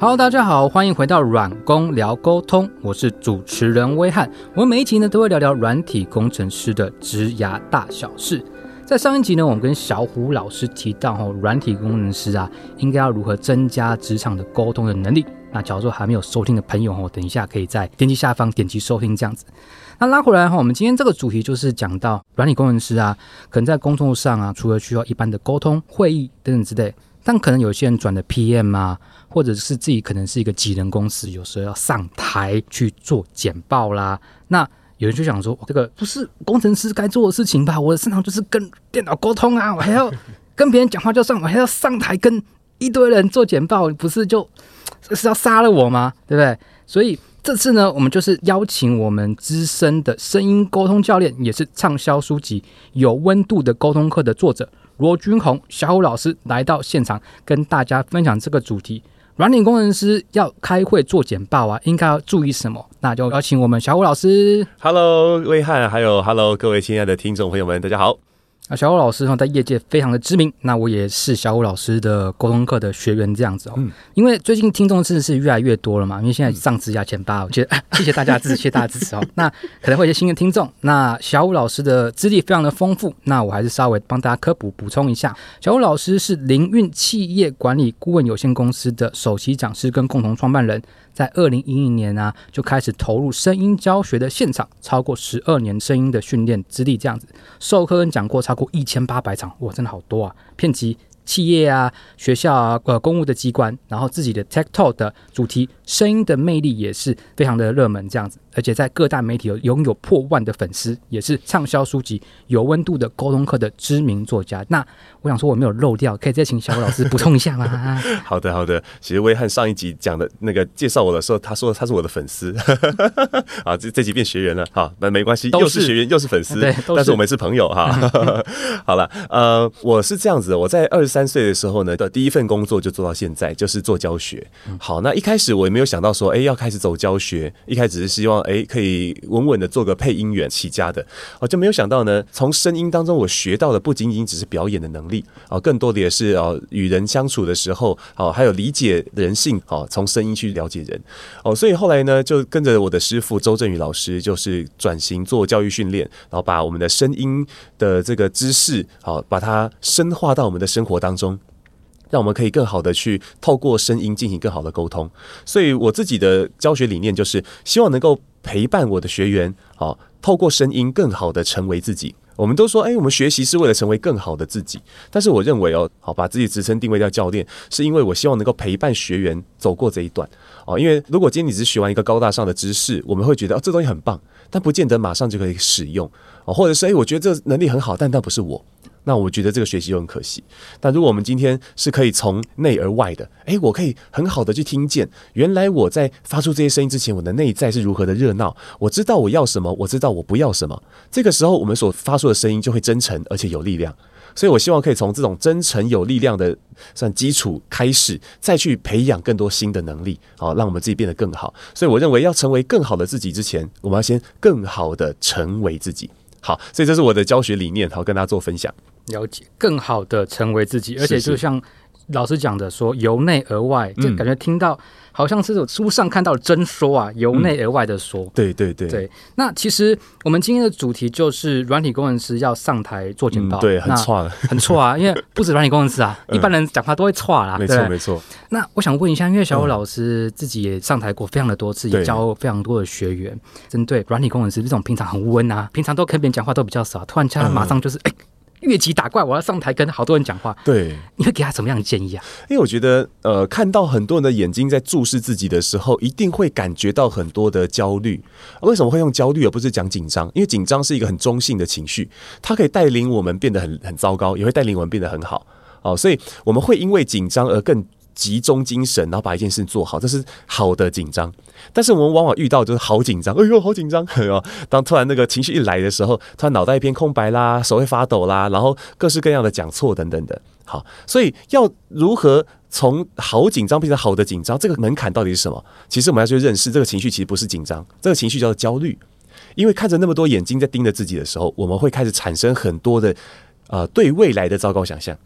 Hello，大家好，欢迎回到软工聊沟通，我是主持人威汉。我们每一集呢都会聊聊软体工程师的职涯大小事。在上一集呢，我们跟小虎老师提到哦，软体工程师啊，应该要如何增加职场的沟通的能力。那假如说还没有收听的朋友哦，等一下可以在点击下方点击收听这样子。那拉回来哈，我们今天这个主题就是讲到软体工程师啊，可能在工作上啊，除了需要一般的沟通、会议等等之类，但可能有些人转的 PM 啊。或者是自己可能是一个技能公司，有时候要上台去做简报啦。那有人就想说，这个不是工程师该做的事情吧？我的擅长就是跟电脑沟通啊，我还要跟别人讲话就算，我还要上台跟一堆人做简报，不是就是要杀了我吗？对不对？所以这次呢，我们就是邀请我们资深的声音沟通教练，也是畅销书籍《有温度的沟通课》的作者罗君宏小虎老师来到现场，跟大家分享这个主题。软体工程师要开会做简报啊，应该要注意什么？那就邀请我们小虎老师。Hello，威汉，还有 Hello，各位亲爱的听众朋友们，大家好。那小虎老师呢，在业界非常的知名。那我也是小虎老师的沟通课的学员，这样子哦。嗯。因为最近听众真的是越来越多了嘛，因为现在上职涯前八，我觉得谢谢大家支持，谢谢大家支持哦。那可能会有些新的听众。那小虎老师的资历非常的丰富，那我还是稍微帮大家科普补充一下。小虎老师是凌运企业管理顾问有限公司的首席讲师跟共同创办人。在二零一零年呢，就开始投入声音教学的现场，超过十二年声音的训练资历，这样子授课跟讲过超过一千八百场，哇，真的好多啊！遍及企业啊、学校啊、呃公务的机关，然后自己的 Tech Talk 的主题，声音的魅力也是非常的热门，这样子。而且在各大媒体有拥有破万的粉丝，也是畅销书籍《有温度的沟通课》的知名作家。那我想说我没有漏掉，可以再请小虎老师补充一下吗？好的，好的。其实威汉上一集讲的那个介绍我的时候，他说他是我的粉丝 啊，这这集变学员了。好，那没关系，又是学员又是粉丝，对，但是我们是朋友哈。好了，呃，我是这样子的，我在二十三岁的时候呢的第一份工作就做到现在，就是做教学。好，那一开始我也没没有想到说，哎，要开始走教学，一开始是希望。哎，可以稳稳的做个配音员起家的，哦，就没有想到呢。从声音当中，我学到的不仅仅只是表演的能力，哦，更多的也是哦，与人相处的时候，哦，还有理解人性，哦，从声音去了解人，哦，所以后来呢，就跟着我的师傅周振宇老师，就是转型做教育训练，然后把我们的声音的这个知识，好，把它深化到我们的生活当中。让我们可以更好的去透过声音进行更好的沟通，所以我自己的教学理念就是希望能够陪伴我的学员，好，透过声音更好的成为自己。我们都说，哎，我们学习是为了成为更好的自己，但是我认为哦，好，把自己职称定位叫教练，是因为我希望能够陪伴学员走过这一段哦。因为如果今天你只学完一个高大上的知识，我们会觉得哦，这东西很棒，但不见得马上就可以使用哦，或者是哎，我觉得这能力很好，但那不是我。那我觉得这个学习就很可惜。但如果我们今天是可以从内而外的，诶，我可以很好的去听见，原来我在发出这些声音之前，我的内在是如何的热闹。我知道我要什么，我知道我不要什么。这个时候，我们所发出的声音就会真诚而且有力量。所以我希望可以从这种真诚有力量的算基础开始，再去培养更多新的能力，好，让我们自己变得更好。所以我认为，要成为更好的自己之前，我们要先更好的成为自己。好，所以这是我的教学理念，好跟大家做分享。了解，更好的成为自己，而且就像老师讲的，说由内而外，就感觉听到好像是书上看到的真说啊，由内而外的说。对对对对。那其实我们今天的主题就是软体工程师要上台做简报，对，很错，很错啊，因为不止软体工程师啊，一般人讲话都会错啦。没错没错。那我想问一下，因为小虎老师自己也上台过非常的多次，也教非常多的学员，针对软体工程师这种平常很温啊，平常都跟别人讲话都比较少，突然间马上就是哎。越级打怪，我要上台跟好多人讲话。对，你会给他什么样的建议啊？因为我觉得，呃，看到很多人的眼睛在注视自己的时候，一定会感觉到很多的焦虑。为什么会用焦虑而不是讲紧张？因为紧张是一个很中性的情绪，它可以带领我们变得很很糟糕，也会带领我们变得很好。哦，所以我们会因为紧张而更。集中精神，然后把一件事做好，这是好的紧张。但是我们往往遇到就是好紧张，哎呦，好紧张！当突然那个情绪一来的时候，突然脑袋一片空白啦，手会发抖啦，然后各式各样的讲错等等的。好，所以要如何从好紧张变成好的紧张，这个门槛到底是什么？其实我们要去认识这个情绪，其实不是紧张，这个情绪叫做焦虑。因为看着那么多眼睛在盯着自己的时候，我们会开始产生很多的呃对未来的糟糕想象。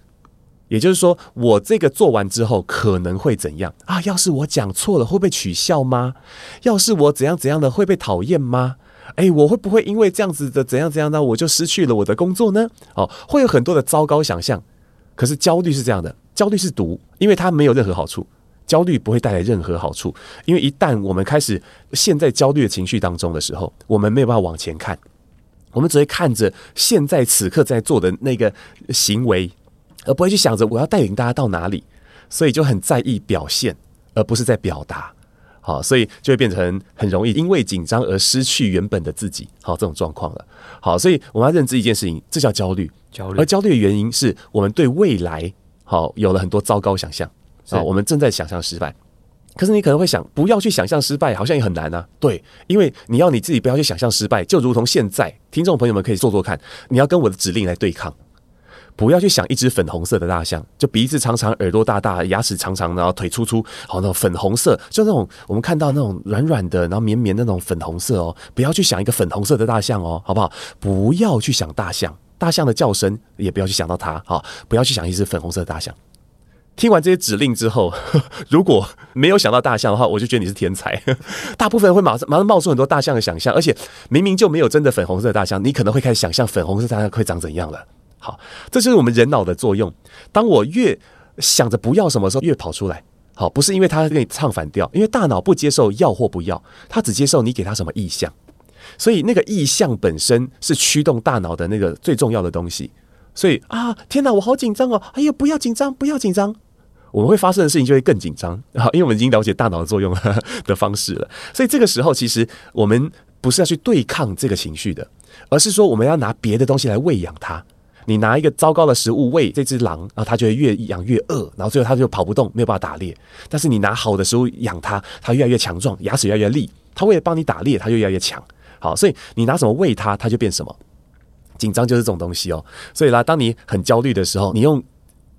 也就是说，我这个做完之后可能会怎样啊？要是我讲错了，会被取笑吗？要是我怎样怎样的会被讨厌吗？哎，我会不会因为这样子的怎样怎样呢，我就失去了我的工作呢？哦，会有很多的糟糕想象。可是焦虑是这样的，焦虑是毒，因为它没有任何好处。焦虑不会带来任何好处，因为一旦我们开始陷在焦虑的情绪当中的时候，我们没有办法往前看，我们只会看着现在此刻在做的那个行为，而不会去想着我要带领大家到哪里，所以就很在意表现，而不是在表达。好，所以就会变成很容易因为紧张而失去原本的自己。好，这种状况了。好，所以我们要认知一件事情，这叫焦虑。焦虑，而焦虑的原因是我们对未来好有了很多糟糕想象啊，我们正在想象失败。可是你可能会想，不要去想象失败，好像也很难啊。对，因为你要你自己不要去想象失败，就如同现在，听众朋友们可以做做看，你要跟我的指令来对抗。不要去想一只粉红色的大象，就鼻子长长、耳朵大大、牙齿长长，然后腿粗粗，好那种粉红色，就那种我们看到那种软软的，然后绵绵的那种粉红色哦。不要去想一个粉红色的大象哦，好不好？不要去想大象，大象的叫声也不要去想到它，好，不要去想一只粉红色的大象。听完这些指令之后，如果没有想到大象的话，我就觉得你是天才。大部分人会马上马上冒出很多大象的想象，而且明明就没有真的粉红色的大象，你可能会开始想象粉红色大象会长怎样了。好，这就是我们人脑的作用。当我越想着不要什么时候，越跑出来。好，不是因为他跟你唱反调，因为大脑不接受要或不要，他只接受你给他什么意向。所以那个意向本身是驱动大脑的那个最重要的东西。所以啊，天哪，我好紧张哦！哎呀，不要紧张，不要紧张。我们会发生的事情就会更紧张。好，因为我们已经了解大脑的作用 的方式了。所以这个时候，其实我们不是要去对抗这个情绪的，而是说我们要拿别的东西来喂养它。你拿一个糟糕的食物喂这只狼，然后它就会越养越饿，然后最后它就跑不动，没有办法打猎。但是你拿好的食物养它，它越来越强壮，牙齿越来越利，它为了帮你打猎，它就越来越强。好，所以你拿什么喂它，它就变什么。紧张就是这种东西哦。所以啦，当你很焦虑的时候，你用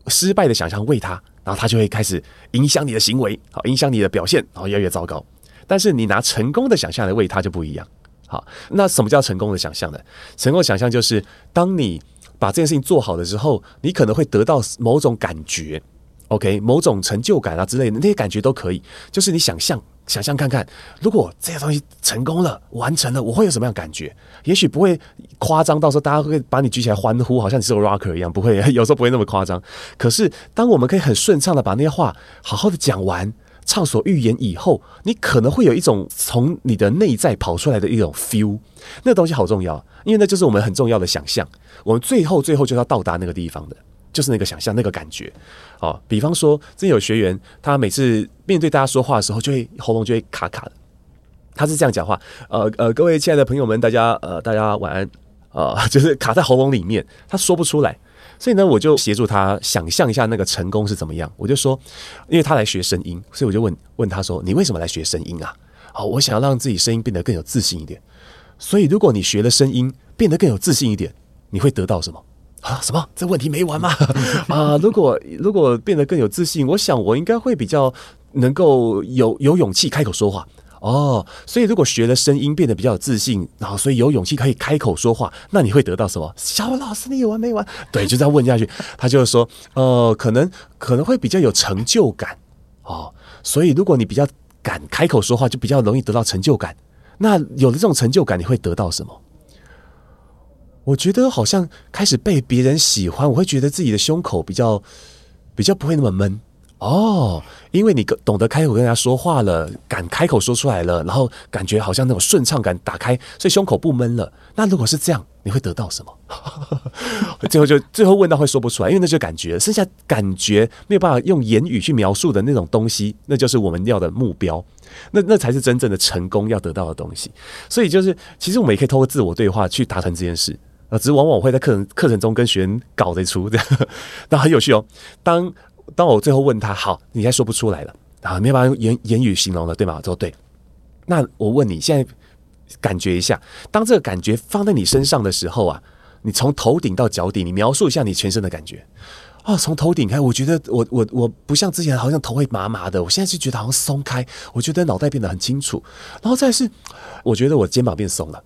失败的想象喂它，然后它就会开始影响你的行为，好，影响你的表现，然后越来越糟糕。但是你拿成功的想象来喂它就不一样。好，那什么叫成功的想象呢？成功的想象就是当你。把这件事情做好的时候，你可能会得到某种感觉，OK，某种成就感啊之类的，那些感觉都可以。就是你想象，想象看看，如果这些东西成功了、完成了，我会有什么样感觉？也许不会夸张到时候大家会把你举起来欢呼，好像你是个 rocker 一样，不会，有时候不会那么夸张。可是，当我们可以很顺畅的把那些话好好的讲完。畅所欲言以后，你可能会有一种从你的内在跑出来的一种 feel，那东西好重要，因为那就是我们很重要的想象。我们最后最后就要到达那个地方的，就是那个想象那个感觉。哦，比方说，真有学员，他每次面对大家说话的时候，就会喉咙就会卡卡的。他是这样讲话：，呃呃，各位亲爱的朋友们，大家呃大家晚安啊，就是卡在喉咙里面，他说不出来。所以呢，我就协助他想象一下那个成功是怎么样。我就说，因为他来学声音，所以我就问问他说：“你为什么来学声音啊？”好，我想要让自己声音变得更有自信一点。所以，如果你学了声音变得更有自信一点，你会得到什么啊？什么？这问题没完吗？啊，如果如果变得更有自信，我想我应该会比较能够有有勇气开口说话。哦，所以如果学了声音变得比较有自信，然后所以有勇气可以开口说话，那你会得到什么？小老师，你有完没完？对，就这样问下去，他就是说，呃，可能可能会比较有成就感哦。所以如果你比较敢开口说话，就比较容易得到成就感。那有了这种成就感，你会得到什么？我觉得好像开始被别人喜欢，我会觉得自己的胸口比较比较不会那么闷。哦，因为你懂得开口跟人家说话了，敢开口说出来了，然后感觉好像那种顺畅感打开，所以胸口不闷了。那如果是这样，你会得到什么？最后就最后问到会说不出来，因为那就感觉，剩下感觉没有办法用言语去描述的那种东西，那就是我们要的目标。那那才是真正的成功要得到的东西。所以就是，其实我们也可以透过自我对话去达成这件事啊。只是往往会在课程课程中跟学员搞得出这样，那很有趣哦。当当我最后问他，好，你现在说不出来了，啊，没办法用言言语形容了，对吗？说对。那我问你，现在感觉一下，当这个感觉放在你身上的时候啊，你从头顶到脚底，你描述一下你全身的感觉。哦，从头顶开，我觉得我我我不像之前好像头会麻麻的，我现在是觉得好像松开，我觉得脑袋变得很清楚。然后再是，我觉得我肩膀变松了，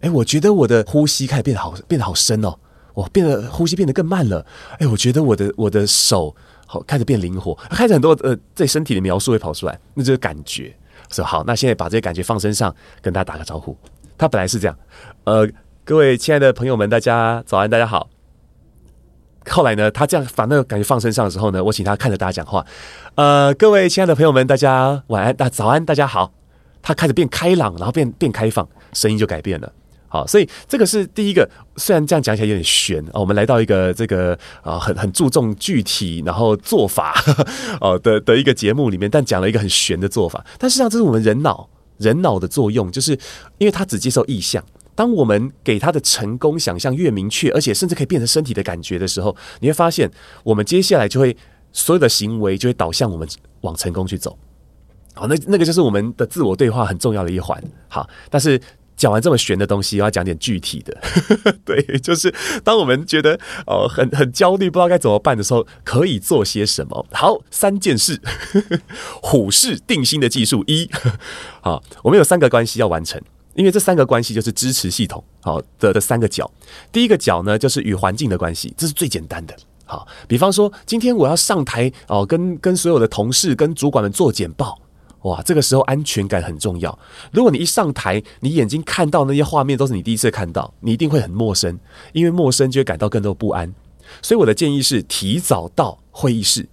哎，我觉得我的呼吸开始变得好，变得好深哦。我变得呼吸变得更慢了，哎，我觉得我的我的手开始变灵活，开始很多呃对身体的描述会跑出来，那就是感觉。说好，那现在把这些感觉放身上，跟大家打个招呼。他本来是这样，呃，各位亲爱的朋友们，大家早安，大家好。后来呢，他这样把那个感觉放身上的时候呢，我请他看着大家讲话，呃，各位亲爱的朋友们，大家晚安，大早安，大家好。他开始变开朗，然后变变开放，声音就改变了。好，所以这个是第一个。虽然这样讲起来有点悬啊，我们来到一个这个啊很很注重具体然后做法哦的的一个节目里面，但讲了一个很悬的做法。但实际上，这是我们人脑人脑的作用，就是因为他只接受意象。当我们给他的成功想象越明确，而且甚至可以变成身体的感觉的时候，你会发现，我们接下来就会所有的行为就会导向我们往成功去走。好，那那个就是我们的自我对话很重要的一环。好，但是讲完这么玄的东西，要讲点具体的。对，就是当我们觉得哦很很焦虑，不知道该怎么办的时候，可以做些什么？好，三件事，虎视定心的技术一。好，我们有三个关系要完成，因为这三个关系就是支持系统好的的三个角。第一个角呢，就是与环境的关系，这是最简单的。好，比方说今天我要上台哦，跟跟所有的同事、跟主管们做简报。哇，这个时候安全感很重要。如果你一上台，你眼睛看到那些画面都是你第一次看到，你一定会很陌生，因为陌生就会感到更多不安。所以我的建议是提早到会议室。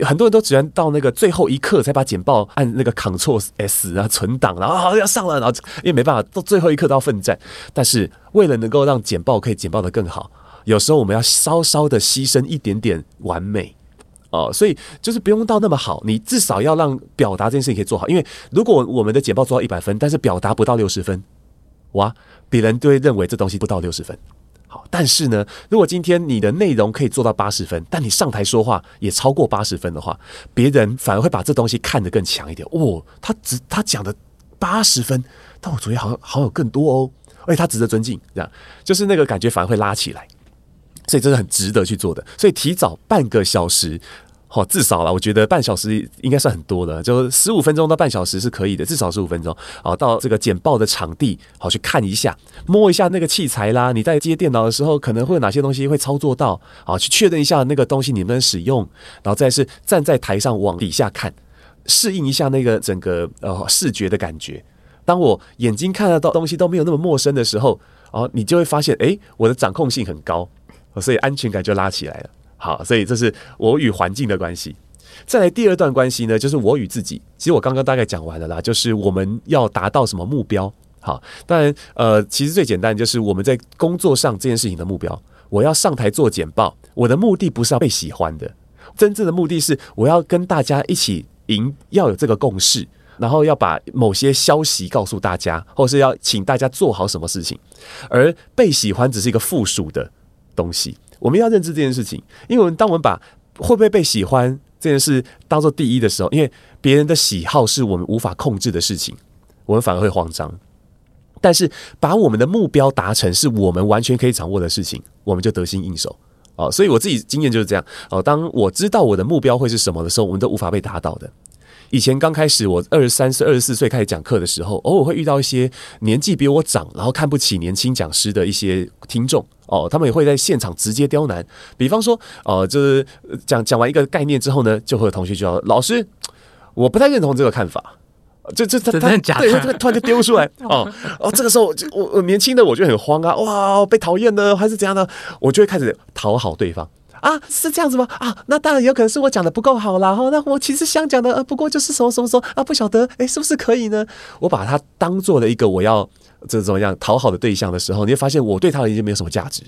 很多人都只能到那个最后一刻才把简报按那个 Ctrl S 啊存档，然后好要上了，然后因为没办法到最后一刻都要奋战。但是为了能够让简报可以简报的更好，有时候我们要稍稍的牺牲一点点完美。哦，所以就是不用到那么好，你至少要让表达这件事情可以做好。因为如果我们的简报做到一百分，但是表达不到六十分，哇，别人就会认为这东西不到六十分。好，但是呢，如果今天你的内容可以做到八十分，但你上台说话也超过八十分的话，别人反而会把这东西看得更强一点。哦，他只他讲的八十分，但我昨天好像好有更多哦，而且他值得尊敬，这样就是那个感觉反而会拉起来。所以这是很值得去做的，所以提早半个小时。好，至少了，我觉得半小时应该算很多的，就十五分钟到半小时是可以的，至少十五分钟。好，到这个简报的场地，好去看一下，摸一下那个器材啦。你在接电脑的时候，可能会有哪些东西会操作到？好，去确认一下那个东西你能使用，然后再是站在台上往底下看，适应一下那个整个呃视觉的感觉。当我眼睛看得到东西都没有那么陌生的时候，哦，你就会发现，哎，我的掌控性很高，所以安全感就拉起来了。好，所以这是我与环境的关系。再来第二段关系呢，就是我与自己。其实我刚刚大概讲完了啦，就是我们要达到什么目标。好，当然，呃，其实最简单就是我们在工作上这件事情的目标。我要上台做简报，我的目的不是要被喜欢的，真正的目的是我要跟大家一起赢，要有这个共识，然后要把某些消息告诉大家，或是要请大家做好什么事情。而被喜欢只是一个附属的东西。我们要认知这件事情，因为我们当我们把会不会被喜欢这件事当做第一的时候，因为别人的喜好是我们无法控制的事情，我们反而会慌张。但是把我们的目标达成是我们完全可以掌握的事情，我们就得心应手哦。所以我自己经验就是这样哦。当我知道我的目标会是什么的时候，我们都无法被达到的。以前刚开始，我二十三岁、二十四岁开始讲课的时候，偶尔会遇到一些年纪比我长，然后看不起年轻讲师的一些听众哦，他们也会在现场直接刁难。比方说，哦，就是讲讲完一个概念之后呢，就会有同学就要老师，我不太认同这个看法。这这他他对，他突然就丢出来 哦哦，这个时候我我年轻的我就很慌啊，哇，被讨厌呢还是怎样呢？我就会开始讨好对方。啊，是这样子吗？啊，那当然有可能是我讲的不够好啦。哈，那我其实想讲的，呃，不过就是什么什么什么啊，不晓得，哎，是不是可以呢？我把它当做了一个我要这怎么样讨好的对象的时候，你会发现我对他已经没有什么价值。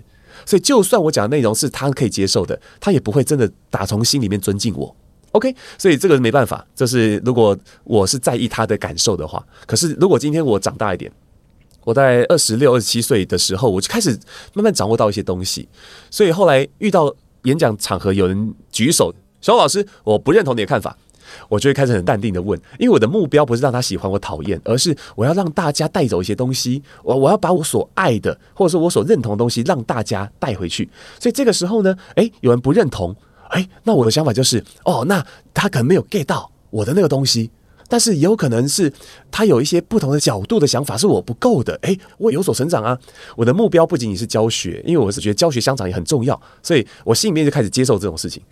所以，就算我讲的内容是他可以接受的，他也不会真的打从心里面尊敬我。OK，所以这个没办法，就是如果我是在意他的感受的话，可是如果今天我长大一点，我在二十六、二十七岁的时候，我就开始慢慢掌握到一些东西，所以后来遇到。演讲场合有人举手，小老师，我不认同你的看法，我就会开始很淡定的问，因为我的目标不是让他喜欢我讨厌，而是我要让大家带走一些东西，我我要把我所爱的或者说我所认同的东西让大家带回去。所以这个时候呢，诶，有人不认同，诶，那我的想法就是，哦，那他可能没有 get 到我的那个东西，但是也有可能是他有一些不同的角度的想法是我不够的，诶，我有所成长啊！我的目标不仅仅是教学，因为我是觉得教学相长也很重要，所以我心里面就开始接受这种事情。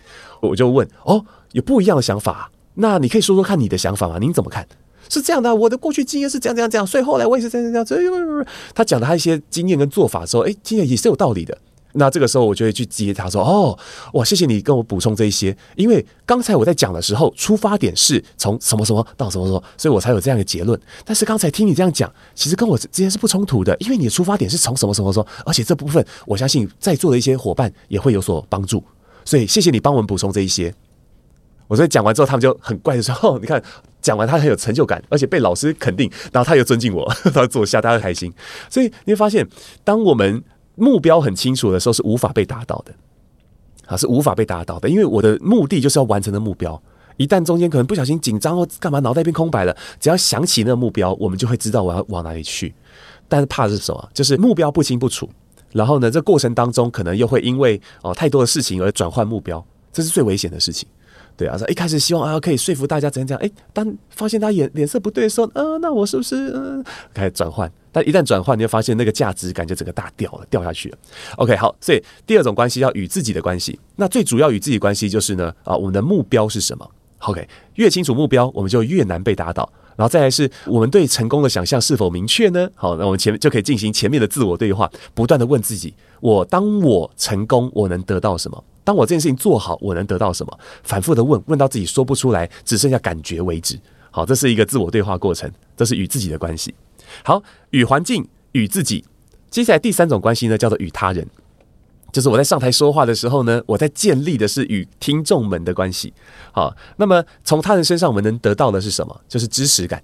我就问哦，有不一样的想法，那你可以说说看你的想法吗？您怎么看？是这样的，我的过去经验是这样这样这样，所以后来我也是这样这样这样。他讲的他一些经验跟做法之后，诶，经验也是有道理的。那这个时候我就会去接他说：“哦，哇，谢谢你跟我补充这一些，因为刚才我在讲的时候，出发点是从什么什么到什么什么，所以我才有这样的结论。但是刚才听你这样讲，其实跟我之间是不冲突的，因为你的出发点是从什么什么说，而且这部分我相信在座的一些伙伴也会有所帮助，所以谢谢你帮我们补充这一些。我所以讲完之后，他们就很怪的说：哦，你看讲完他很有成就感，而且被老师肯定，然后他又尊敬我，他坐下，大家开心。所以你会发现，当我们目标很清楚的时候是无法被达到的，啊，是无法被达到的，因为我的目的就是要完成的目标。一旦中间可能不小心紧张或干嘛，脑袋变空白了，只要想起那个目标，我们就会知道我要往哪里去。但是怕是什么？就是目标不清不楚，然后呢，这过程当中可能又会因为哦太多的事情而转换目标，这是最危险的事情。对啊，说一开始希望啊可以说服大家怎样怎样，哎，当发现他眼脸色不对的时候，呃，那我是不是嗯开始转换？但一旦转换，你就发现那个价值感就整个大掉了，掉下去了。OK，好，所以第二种关系要与自己的关系，那最主要与自己关系就是呢啊，我们的目标是什么？OK，越清楚目标，我们就越难被打倒。然后再来是我们对成功的想象是否明确呢？好，那我们前面就可以进行前面的自我对话，不断的问自己：我当我成功，我能得到什么？当我这件事情做好，我能得到什么？反复的问，问到自己说不出来，只剩下感觉为止。好，这是一个自我对话过程，这是与自己的关系。好，与环境、与自己。接下来第三种关系呢，叫做与他人，就是我在上台说话的时候呢，我在建立的是与听众们的关系。好，那么从他人身上我们能得到的是什么？就是支持感。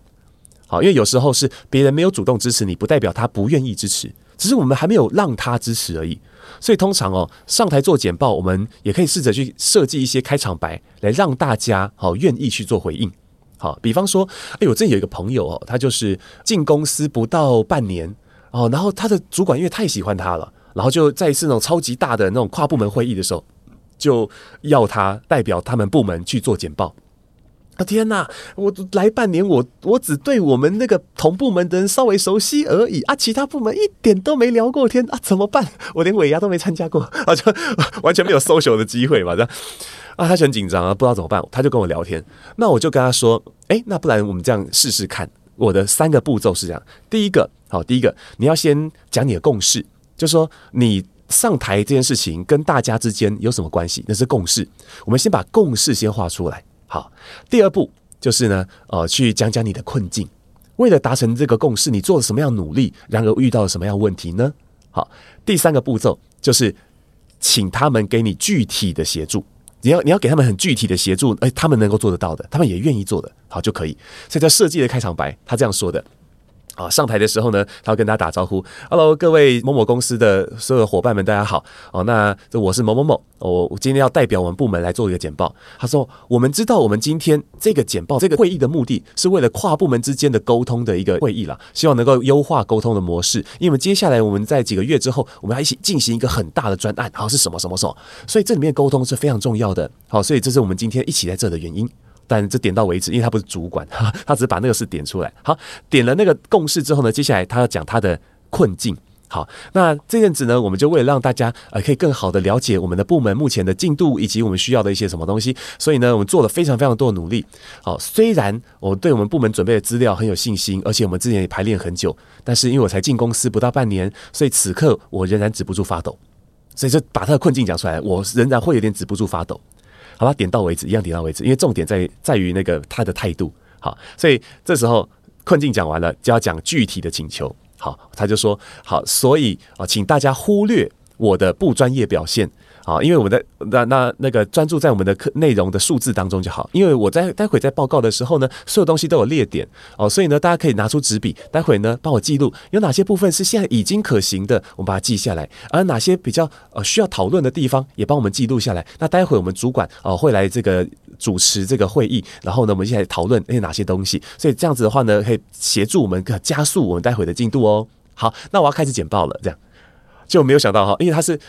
好，因为有时候是别人没有主动支持你，不代表他不愿意支持，只是我们还没有让他支持而已。所以通常哦，上台做简报，我们也可以试着去设计一些开场白，来让大家好愿意去做回应。好，比方说，哎，我这有一个朋友哦，他就是进公司不到半年哦，然后他的主管因为太喜欢他了，然后就在一次那种超级大的那种跨部门会议的时候，就要他代表他们部门去做简报。天哪！我来半年，我我只对我们那个同部门的人稍微熟悉而已啊，其他部门一点都没聊过天啊，怎么办？我连尾牙都没参加过，啊，就完全没有 social 的机会嘛，这样啊，他很紧张啊，不知道怎么办，他就跟我聊天。那我就跟他说，哎，那不然我们这样试试看。我的三个步骤是这样：第一个，好，第一个你要先讲你的共识，就说你上台这件事情跟大家之间有什么关系？那是共识。我们先把共识先画出来。好，第二步就是呢，呃，去讲讲你的困境。为了达成这个共识，你做了什么样努力？然而遇到了什么样问题呢？好，第三个步骤就是请他们给你具体的协助。你要你要给他们很具体的协助，哎，他们能够做得到的，他们也愿意做的，好就可以。所以在设计的开场白，他这样说的。啊，上台的时候呢，他要跟大家打招呼，Hello，各位某某公司的所有伙伴们，大家好。哦，那这我是某某某，我今天要代表我们部门来做一个简报。他说，我们知道我们今天这个简报这个会议的目的是为了跨部门之间的沟通的一个会议了，希望能够优化沟通的模式。因为接下来我们在几个月之后，我们要一起进行一个很大的专案，好是什么什么什么，所以这里面沟通是非常重要的。好，所以这是我们今天一起在这的原因。但这点到为止，因为他不是主管，他只是把那个事点出来。好，点了那个共识之后呢，接下来他要讲他的困境。好，那这阵子呢，我们就为了让大家呃可以更好的了解我们的部门目前的进度以及我们需要的一些什么东西，所以呢，我们做了非常非常多的努力。好，虽然我对我们部门准备的资料很有信心，而且我们之前也排练很久，但是因为我才进公司不到半年，所以此刻我仍然止不住发抖。所以就把他的困境讲出来，我仍然会有点止不住发抖。好吧，点到为止，一样点到为止，因为重点在在于那个他的态度。好，所以这时候困境讲完了，就要讲具体的请求。好，他就说好，所以啊，请大家忽略我的不专业表现。好，因为我们在那那那个专注在我们的课内容的数字当中就好。因为我在待会在报告的时候呢，所有东西都有列点哦，所以呢，大家可以拿出纸笔，待会呢帮我记录有哪些部分是现在已经可行的，我们把它记下来；而哪些比较呃需要讨论的地方，也帮我们记录下来。那待会我们主管哦会来这个主持这个会议，然后呢，我们现在讨论那哪些东西。所以这样子的话呢，可以协助我们加速我们待会的进度哦。好，那我要开始简报了，这样就没有想到哈，因为他是。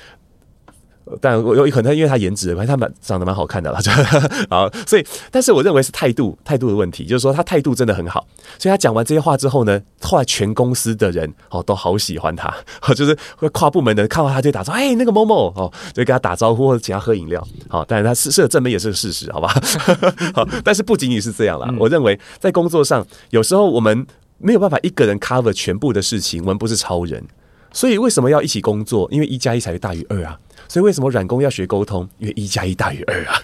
但我有可能因为他颜值反正，他蛮长得蛮好看的啦，就 好，所以但是我认为是态度态度的问题，就是说他态度真的很好，所以他讲完这些话之后呢，后来全公司的人哦都好喜欢他，就是会跨部门的看到他就打招呼，哎那个某某哦，就跟他打招呼或者请他喝饮料，好，但是他是是正面也是个事实，好吧？好，但是不仅仅是这样啦，我认为在工作上有时候我们没有办法一个人 cover 全部的事情，我们不是超人。所以为什么要一起工作？因为一加一才会大于二啊！所以为什么软工要学沟通？因为一加一大于二啊！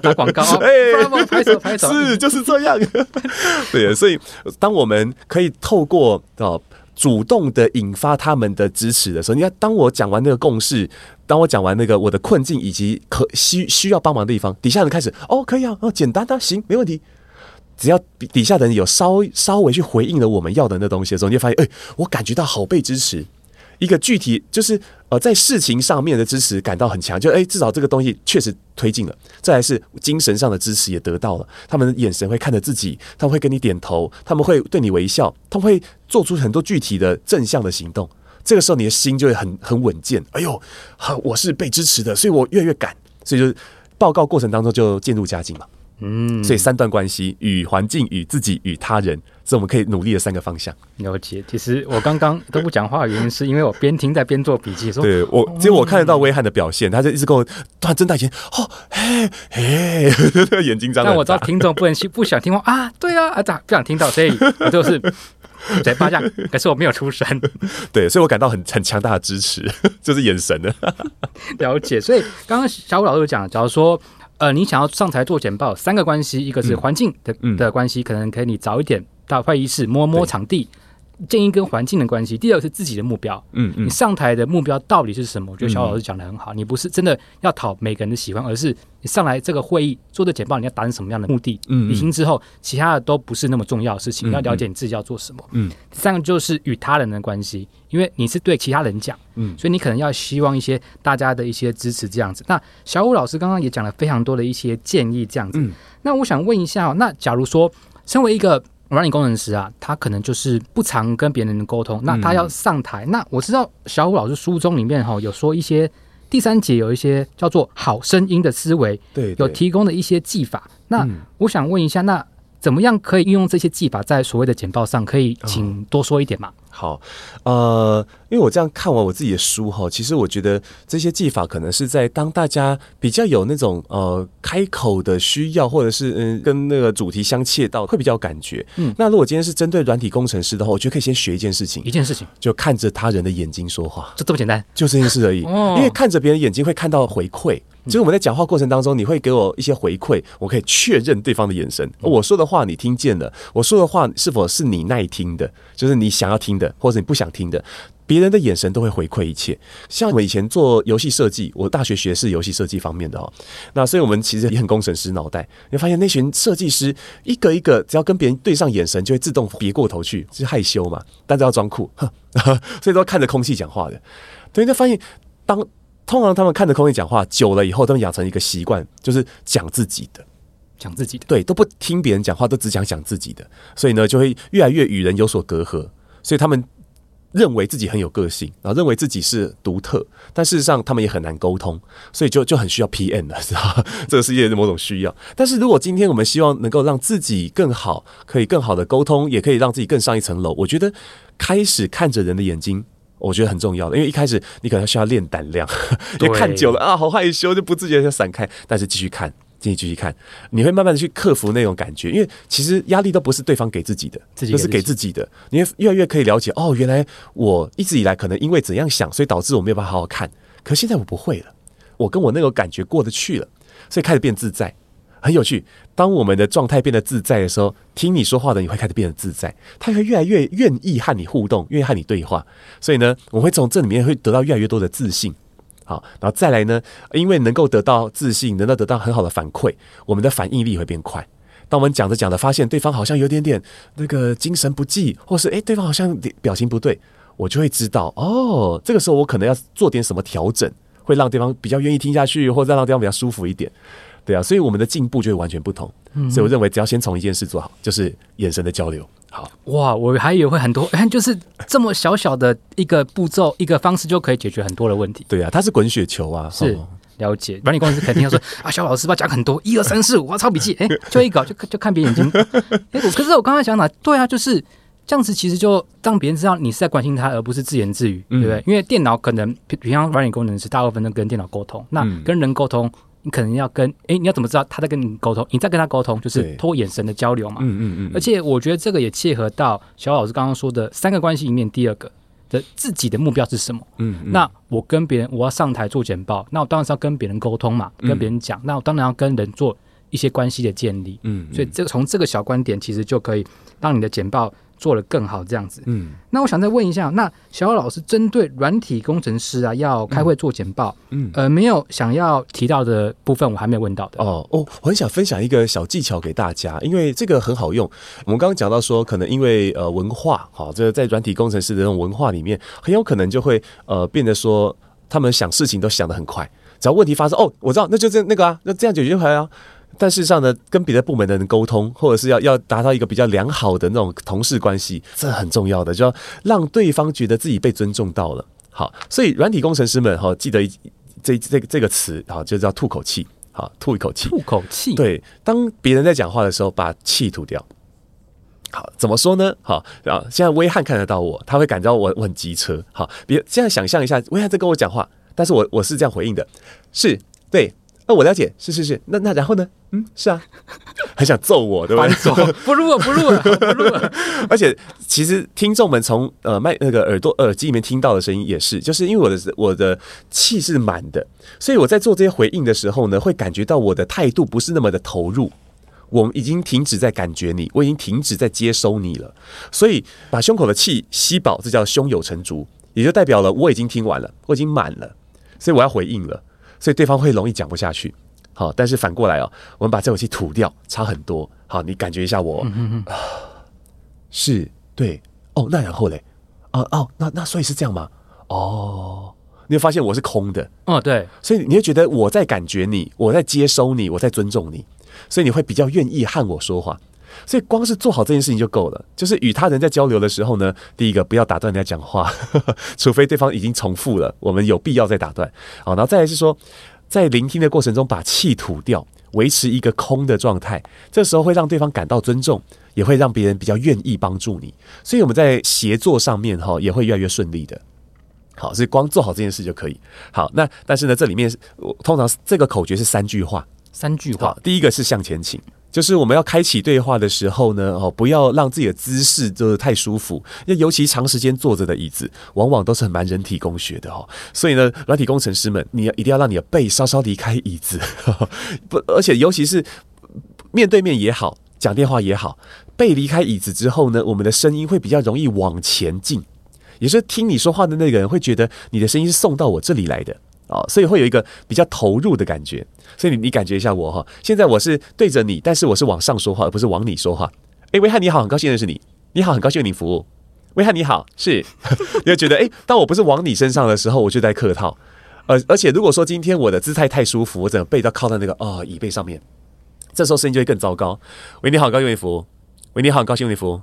打广告，哎，拍手拍手，是就是这样。对，所以当我们可以透过哦主动的引发他们的支持的时候，你看，当我讲完那个共识，当我讲完那个我的困境以及可需需要帮忙的地方，底下人开始哦，可以啊，哦，简单的，行，没问题。只要底下的人有稍稍微去回应了我们要的那东西的时候，你就发现，哎，我感觉到好被支持。一个具体就是呃，在事情上面的支持感到很强，就哎，至少这个东西确实推进了。再来是精神上的支持也得到了，他们眼神会看着自己，他们会跟你点头，他们会对你微笑，他们会做出很多具体的正向的行动。这个时候你的心就会很很稳健。哎呦，我是被支持的，所以我越来越敢。所以就报告过程当中就渐入佳境嘛。嗯，所以三段关系与环境、与自己、与他人，是我们可以努力的三个方向。了解。其实我刚刚都不讲话的原因，是因为我边听在边做笔记。说，对我，其实我看得到威汉的表现，他就一直跟我突然睁大眼睛，哦，嘿，嘿，眼睛张。但我知道听众不能不想听话啊，对啊，啊咋不想听到？所以我就是嘴巴这样，可是我没有出声。对，所以我感到很很强大的支持，就是眼神的 了解。所以刚刚小武老师讲，假如说。呃，你想要上台做简报，三个关系，一个是环境的的关系，可能可以你早一点到会议室摸摸场地。建议跟环境的关系，第二个是自己的目标。嗯嗯，你上台的目标到底是什么？我觉得小老师讲的很好。你不是真的要讨每个人的喜欢，而是你上来这个会议做的简报，你要达成什么样的目的？嗯，理清之后，其他的都不是那么重要的事情。要了解你自己要做什么。嗯，第三个就是与他人的关系，因为你是对其他人讲，嗯，所以你可能要希望一些大家的一些支持这样子。那小武老师刚刚也讲了非常多的一些建议这样子。那我想问一下，那假如说身为一个软体工程师啊，他可能就是不常跟别人沟通。那他要上台，那我知道小虎老师书中里面哈有说一些第三节有一些叫做好声音的思维，对，有提供的一些技法。那我想问一下，那怎么样可以运用这些技法在所谓的简报上？可以请多说一点吗？好，呃，因为我这样看完我自己的书哈，其实我觉得这些技法可能是在当大家比较有那种呃开口的需要，或者是嗯跟那个主题相切到，会比较有感觉。嗯，那如果今天是针对软体工程师的话，我觉得可以先学一件事情，一件事情。就看着他人的眼睛说话，就这么简单，就这件事而已。因为看着别人眼睛会看到回馈，就是我们在讲话过程当中，你会给我一些回馈，我可以确认对方的眼神，我说的话你听见了，我说的话是否是你耐听的，就是你想要听的。或者你不想听的，别人的眼神都会回馈一切。像我以前做游戏设计，我大学学是游戏设计方面的哦。那所以我们其实也很工程师脑袋。你发现那群设计师一个一个，只要跟别人对上眼神，就会自动别过头去，是害羞嘛？但是要装酷，所以都看着空气讲话的。对，就发现当通常他们看着空气讲话久了以后，他们养成一个习惯，就是讲自己的。讲自己的，对，都不听别人讲话，都只讲讲自己的，所以呢，就会越来越与人有所隔阂。所以他们认为自己很有个性，然后认为自己是独特，但事实上他们也很难沟通，所以就就很需要 PM 了，知道这个世界的某种需要。但是如果今天我们希望能够让自己更好，可以更好的沟通，也可以让自己更上一层楼，我觉得开始看着人的眼睛，我觉得很重要的。因为一开始你可能需要练胆量，因为看久了啊，好害羞，就不自觉就闪开，但是继续看。继续看，你会慢慢的去克服那种感觉，因为其实压力都不是对方给自己的，自己都是给自己的。你会越来越可以了解，哦，原来我一直以来可能因为怎样想，所以导致我没有办法好好看。可现在我不会了，我跟我那个感觉过得去了，所以开始变自在，很有趣。当我们的状态变得自在的时候，听你说话的你会开始变得自在，他会越来越愿意和你互动，愿意和你对话。所以呢，我会从这里面会得到越来越多的自信。好，然后再来呢？因为能够得到自信，能够得到很好的反馈，我们的反应力会变快。当我们讲着讲着，发现对方好像有点点那个精神不济，或是诶，对方好像表情不对，我就会知道哦，这个时候我可能要做点什么调整，会让对方比较愿意听下去，或者让对方比较舒服一点。对啊，所以我们的进步就会完全不同。所以我认为，只要先从一件事做好，就是眼神的交流。好，哇，我还以为会很多，就是这么小小的一个步骤、一个方式就可以解决很多的问题。对啊，它是滚雪球啊，是哦了解，管理公司肯定要说啊，小老师吧讲很多，一二三四五，我要抄笔记，哎、就一稿就就看别人眼睛。哎、我可是我刚才想哪，对啊，就是这样子，其实就让别人知道你是在关心他，而不是自言自语，嗯对不对？因为电脑可能，比比方软体工程师，大部分都跟电脑沟通，那嗯跟人沟通，你可能要跟，哎、你要怎么知道他在跟你沟通？你在跟他沟通，就是通过眼神的交流嘛。嗯嗯嗯，而且我觉得这个也切合到小老师刚刚说的三个关系里面，第二个的自己的目标是什么？嗯嗯那我跟别人，我要上台做简报，那我当然是要跟别人沟通嘛，嗯跟别人讲，那我当然要跟人做一些关系的建立。嗯，所以这个从这个小观点，其实就可以让你的简报做得更好，这样子。嗯那我想再问一下，那小姚老师针对软体工程师啊，要开会做简报，嗯呃，没有想要提到的部分，我还没有问到的。哦哦，我很想分享一个小技巧给大家，因为这个很好用。我们刚刚讲到说，可能因为呃文化，好、这个在软体工程师的这种文化里面，很有可能就会呃变得说，他们想事情都想得很快，只要问题发生，哦，我知道，那就这那个啊，那这样解决就好啊。但事实上呢，跟别的部门的人沟通，或者是要要达到一个比较良好的那种同事关系，这很重要的，就要让对方觉得自己被尊重到了。好，所以软体工程师们哈、记得一这这个这个词啊，就叫吐口气，好，吐一口气。吐口气，，对，当别人在讲话的时候，把气吐掉。好，怎么说呢？好然后，现在威汉看得到我，他会感到我我很机车。好，别现在想象一下，威汉在跟我讲话，但是我我是这样回应的，是对，那、我了解，是是是，那那然后呢？嗯，是啊，很想揍我，对不对？不录了，不录了，不录了。而且其实听众们从呃麦那个耳朵耳机里面听到的声音也是，就是因为我的我的气是满的，所以我在做这些回应的时候呢，会感觉到我的态度不是那么的投入。我们已经停止在感觉你，我已经停止在接收你了，所以把胸口的气吸饱，这叫胸有成竹，也就代表了我已经听完了，我已经满了，所以我要回应了，所以对方会容易讲不下去。好，但是反过来哦，我们把这口气吐掉，差很多。好，你感觉一下我，是对哦，那然后嘞，哦哦，那那所以是这样吗？哦，你会发现我是空的，哦，对，所以你会觉得我在感觉你，我在接收你，我在尊重你，所以你会比较愿意和我说话。所以光是做好这件事情就够了。就是与他人在交流的时候呢，第一个不要打断人家讲话，除非对方已经重复了，我们有必要再打断。好，然后再来是说，在聆听的过程中把气吐掉，维持一个空的状态，这时候会让对方感到尊重，也会让别人比较愿意帮助你。所以我们在协作上面哈也会越来越顺利的。好，所以光做好这件事就可以。好，那但是呢，这里面通常这个口诀是三句话。三句话，，第一个是向前倾，就是我们要开启对话的时候呢，哦，不要让自己的姿势就是太舒服，因为尤其长时间坐着的椅子，往往都是很蛮人体工学的哦。所以呢，软体工程师们，你要一定要让你的背稍稍离开椅子，不，而且尤其是面对面也好，讲电话也好，背离开椅子之后呢，我们的声音会比较容易往前进。也就是听你说话的那个人会觉得你的声音是送到我这里来的啊、哦，所以会有一个比较投入的感觉。所以你你感觉一下我哈，现在我是对着你，但是我是往上说话，而不是往你说话。诶，威汉你好，很高兴认识你。你好，很高兴为你服务。威汉你好，是，你会觉得诶，当我不是往你身上的时候，我就在客套。呃，而且如果说今天我的姿态太舒服，我整个背都靠在那个哦椅背上面，这时候声音就会更糟糕。喂，你好，很高兴为你服务。喂，你好，很高兴为你服务。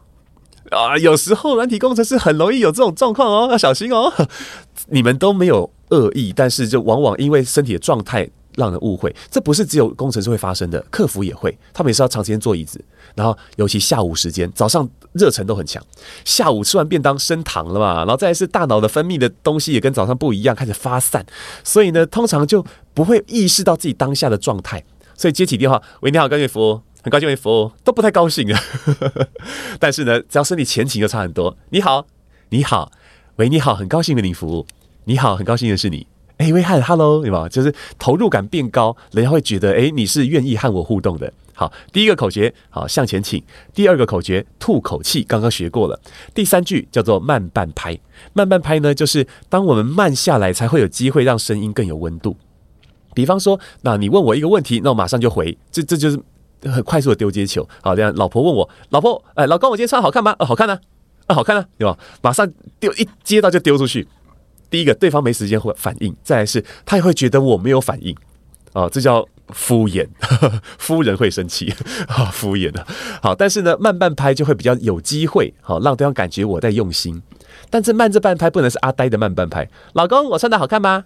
啊，有时候软体工程师很容易有这种状况哦，要小心哦。你们都没有恶意，但是就往往因为身体的状态让人误会，这不是只有工程师会发生的，客服也会，他们也是要长时间坐椅子，然后尤其下午时间，早上热忱都很强，下午吃完便当升糖了嘛，然后再是大脑的分泌的东西也跟早上不一样，开始发散，所以呢，通常就不会意识到自己当下的状态，所以接起电话，喂，你好，高俊服务。很高兴为你服务，都不太高兴啊。但是呢，只要身体前倾就差很多。你好，你好，喂，你好，很高兴为您服务。你好，很高兴的是你。哎，喂，汉，hello，对吧？就是投入感变高，人家会觉得，哎，你是愿意和我互动的。好，第一个口诀，好，向前倾；第二个口诀，吐口气，刚刚学过了。第三句叫做慢半拍，慢半拍呢，就是当我们慢下来，才会有机会让声音更有温度。比方说，那你问我一个问题，那我马上就回，这这就是。很快速的丢接球，好，这样老婆问我，老婆，哎，老公，我今天穿好看吗？哦，好看呢、啊，啊，好看呢、啊，对吧？马上丢一接到就丢出去。第一个，对方没时间会反应；再来是，他也会觉得我没有反应，哦，这叫敷衍，夫人会生气，好 敷衍的。好，但是呢，慢半拍就会比较有机会，好让对方感觉我在用心。但是慢这半拍不能是阿呆的慢半拍。老公，我穿的好看吗？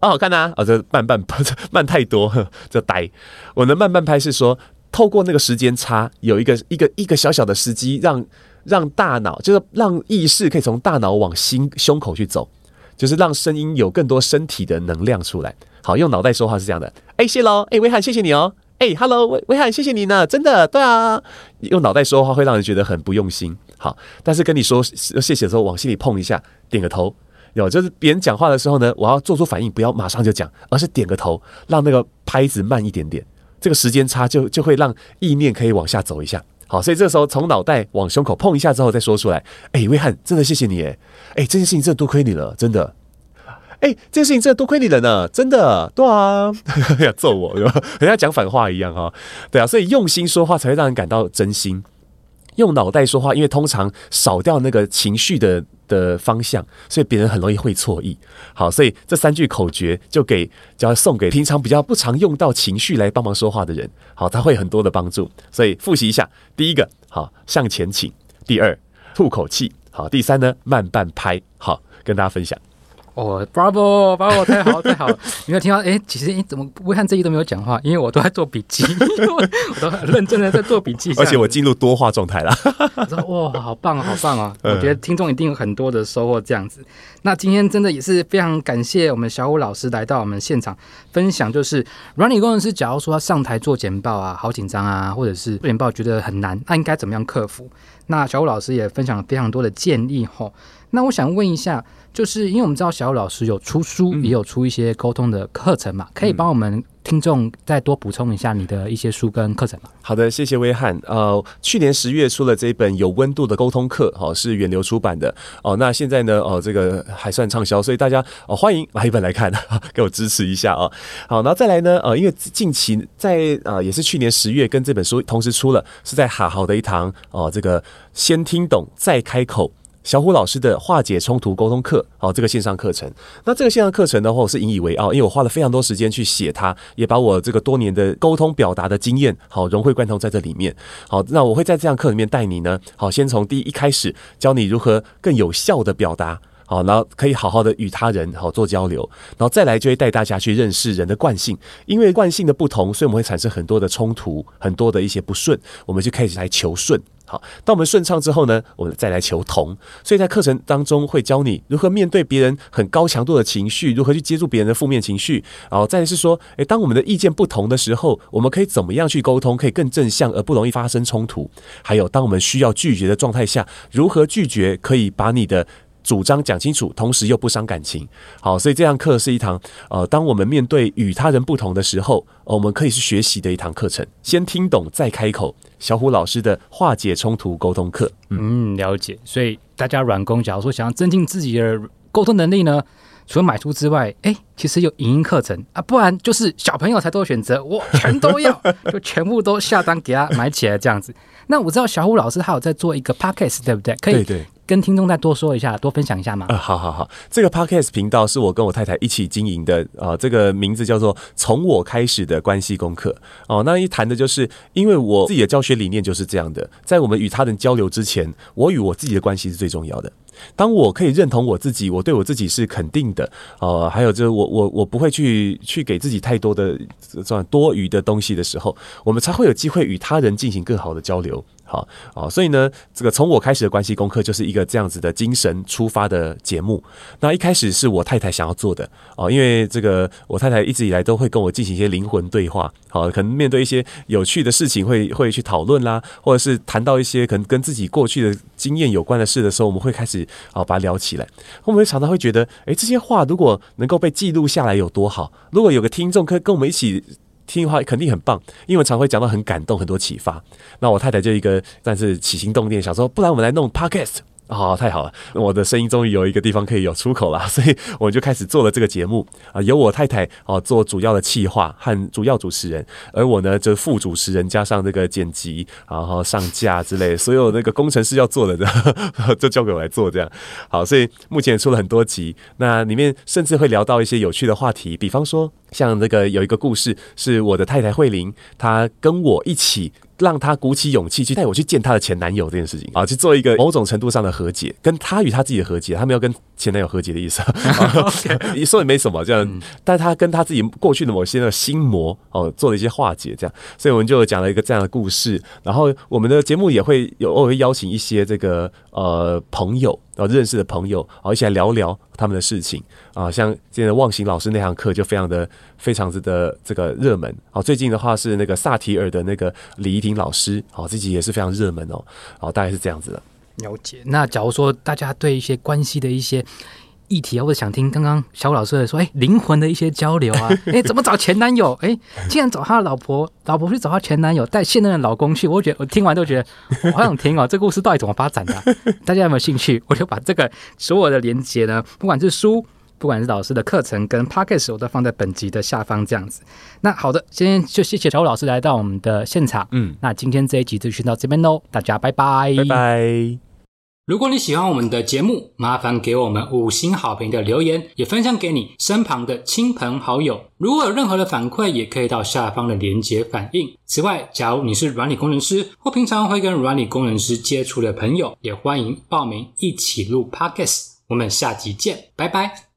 哦，好看呐。哦，这慢半拍 慢太多，这呆。我的慢半拍是说，透过那个时间差，有一个一个一个小小的时机，让让大脑就是让意识可以从大脑往心胸口去走，就是让声音有更多身体的能量出来。好，用脑袋说话是这样的。哎，谢喽。哎，威汉，谢谢你哦。哎，Hello，威威汉，谢谢你呢。真的，对啊。用脑袋说话会让人觉得很不用心。好，但是跟你说谢谢的时候，往心里碰一下，点个头。有，就是别人讲话的时候呢，我要做出反应，不要马上就讲，而是点个头，让那个拍子慢一点点。这个时间差就就会让意念可以往下走一下。好，所以这时候从脑袋往胸口碰一下之后再说出来。哎，威汉，真的谢谢你。哎，哎，这件事情真的多亏你了，真的。哎，这件事情真的多亏你了呢，真的，对啊，要揍我，人家讲反话一样哈，对啊，所以用心说话才会让人感到真心。用脑袋说话，因为通常少掉那个情绪的的方向，所以别人很容易会错意。好，所以这三句口诀就给，就要送给平常比较不常用到情绪来帮忙说话的人。好，他会很多的帮助。所以复习一下，第一个，好，向前请；第二，吐口气；好，第三呢，慢半拍。好，跟大家分享。哦，Bravo，Bravo，太 好太好！没有听到？哎，其实哎，怎么不会看这一都没有讲话？因为我都在做笔记，我都很认真的在做笔记。而且我进入多话状态了。我说 哇，好棒啊，好棒啊！我觉得听众一定有很多的收获。这样子，那今天真的也是非常感谢我们小虎老师来到我们现场分享。就是软体工程师，假如说上台做简报啊，好紧张啊，或者是做简报觉得很难，那应该怎么样克服？那小虎老师也分享了非常多的建议吼。那我想问一下，就是因为我们知道小虎老师有出书，也有出一些沟通的课程嘛，可以帮我们听众再多补充一下你的一些书跟课程吗？好的，谢谢威汉。呃，去年十月出了这一本有温度的沟通课，哦，是远流出版的。哦，那现在呢，哦，这个还算畅销，所以大家哦欢迎买一本来看，给我支持一下啊。好，然后再来呢，呃，因为近期在呃也是去年十月跟这本书同时出了，是在好好的一堂哦，这个先听懂再开口。小虎老师的化解冲突沟通课，好，这个线上课程。那这个线上课程的话，我是引以为傲，因为我花了非常多时间去写它，也把我这个多年的沟通表达的经验，好融会贯通在这里面。好，那我会在这堂课里面带你呢，好，先从第一开始教你如何更有效的表达，好，然后可以好好的与他人好做交流，然后再来就会带大家去认识人的惯性，因为惯性的不同，所以我们会产生很多的冲突，很多的一些不顺，我们就开始来求顺。好，当我们顺畅之后呢，我们再来求同。所以在课程当中会教你如何面对别人很高强度的情绪，如何去接住别人的负面情绪。然后再是说，诶，当我们的意见不同的时候，我们可以怎么样去沟通，可以更正向而不容易发生冲突。还有，当我们需要拒绝的状态下，如何拒绝可以把你的。主张讲清楚，同时又不伤感情。好，所以这堂课是一堂呃，当我们面对与他人不同的时候，我们可以去学习的一堂课程。先听懂再开口，小虎老师的化解冲突沟通课。嗯，了解。所以大家软工，假如说想要增进自己的沟通能力呢，除了买书之外，哎，其实有影音课程啊，不然就是小朋友才做选择，我全都要，就全部都下单给他买起来这样子。那我知道小虎老师他有在做一个 podcast，对不对？可以。跟听众再多说一下，多分享一下嘛。啊，好好好，这个 podcast 频道是我跟我太太一起经营的啊，这个名字叫做“从我开始的关系功课”。哦，那一谈的就是，因为我自己的教学理念就是这样的，在我们与他人交流之前，我与我自己的关系是最重要的。当我可以认同我自己，我对我自己是肯定的，呃，还有就是我我我不会去去给自己太多的这种多余的东西的时候，我们才会有机会与他人进行更好的交流。好啊，所以呢，这个从我开始的关系功课就是一个这样子的精神出发的节目。那一开始是我太太想要做的哦，因为这个我太太一直以来都会跟我进行一些灵魂对话，好，可能面对一些有趣的事情会会去讨论啦，或者是谈到一些可能跟自己过去的经验有关的事的时候，我们会开始啊把它聊起来。我们会常常会觉得，哎，这些话如果能够被记录下来有多好？如果有个听众可以跟我们一起。听的话肯定很棒，因为常会讲到很感动，很多启发。那我太太就一个，但是起心动念想说，不然我们来弄 podcast 哦，太好了，我的声音终于有一个地方可以有出口了，所以我就开始做了这个节目啊，由我太太哦做主要的企划和主要主持人，而我呢就副主持人加上这个剪辑，然后上架之类，所有那个工程师要做的，就交给我来做这样。好，所以目前出了很多集，那里面甚至会聊到一些有趣的话题，比方说。像那个有一个故事，是我的太太慧玲，她跟我一起让她鼓起勇气去带我去见她的前男友这件事情啊，去做一个某种程度上的和解，跟她与她自己的和解，她没有跟前男友和解的意思，你说也没什么这样，但他跟他自己过去的某些的心魔哦，做了一些化解，这样，所以我们就讲了一个这样的故事，然后我们的节目也会有偶尔邀请一些这个呃朋友。然后认识的朋友，好一起来聊聊他们的事情啊，像今天的忘形老师那堂课就非常的非常之的这个热门。好，最近的话是那个萨提尔的那个李怡婷老师，好，这集也是非常热门哦。好，大概是这样子的。了解。那假如说大家对一些关系的一些。议题啊，或者想听刚刚小老师说，哎，灵魂的一些交流啊，哎，怎么找前男友？哎，竟然找他的老婆，老婆去找他前男友，带现任的老公去，我觉得我听完都觉得我好想听哦，这故事到底怎么发展的？大家有没有兴趣？我就把这个所有的连接呢，不管是书，不管是老师的课程跟 podcast，我都放在本集的下方这样子。那好的，今天就谢谢小老师来到我们的现场。嗯，那今天这一集就先到这边喽，大家拜拜，拜拜。如果你喜欢我们的节目，麻烦给我们五星好评的留言，也分享给你身旁的亲朋好友。如果有任何的反馈，也可以到下方的连结反映。此外，假如你是软体工程师或平常会跟软体工程师接触的朋友，也欢迎报名一起录 Podcast。我们下集见，拜拜。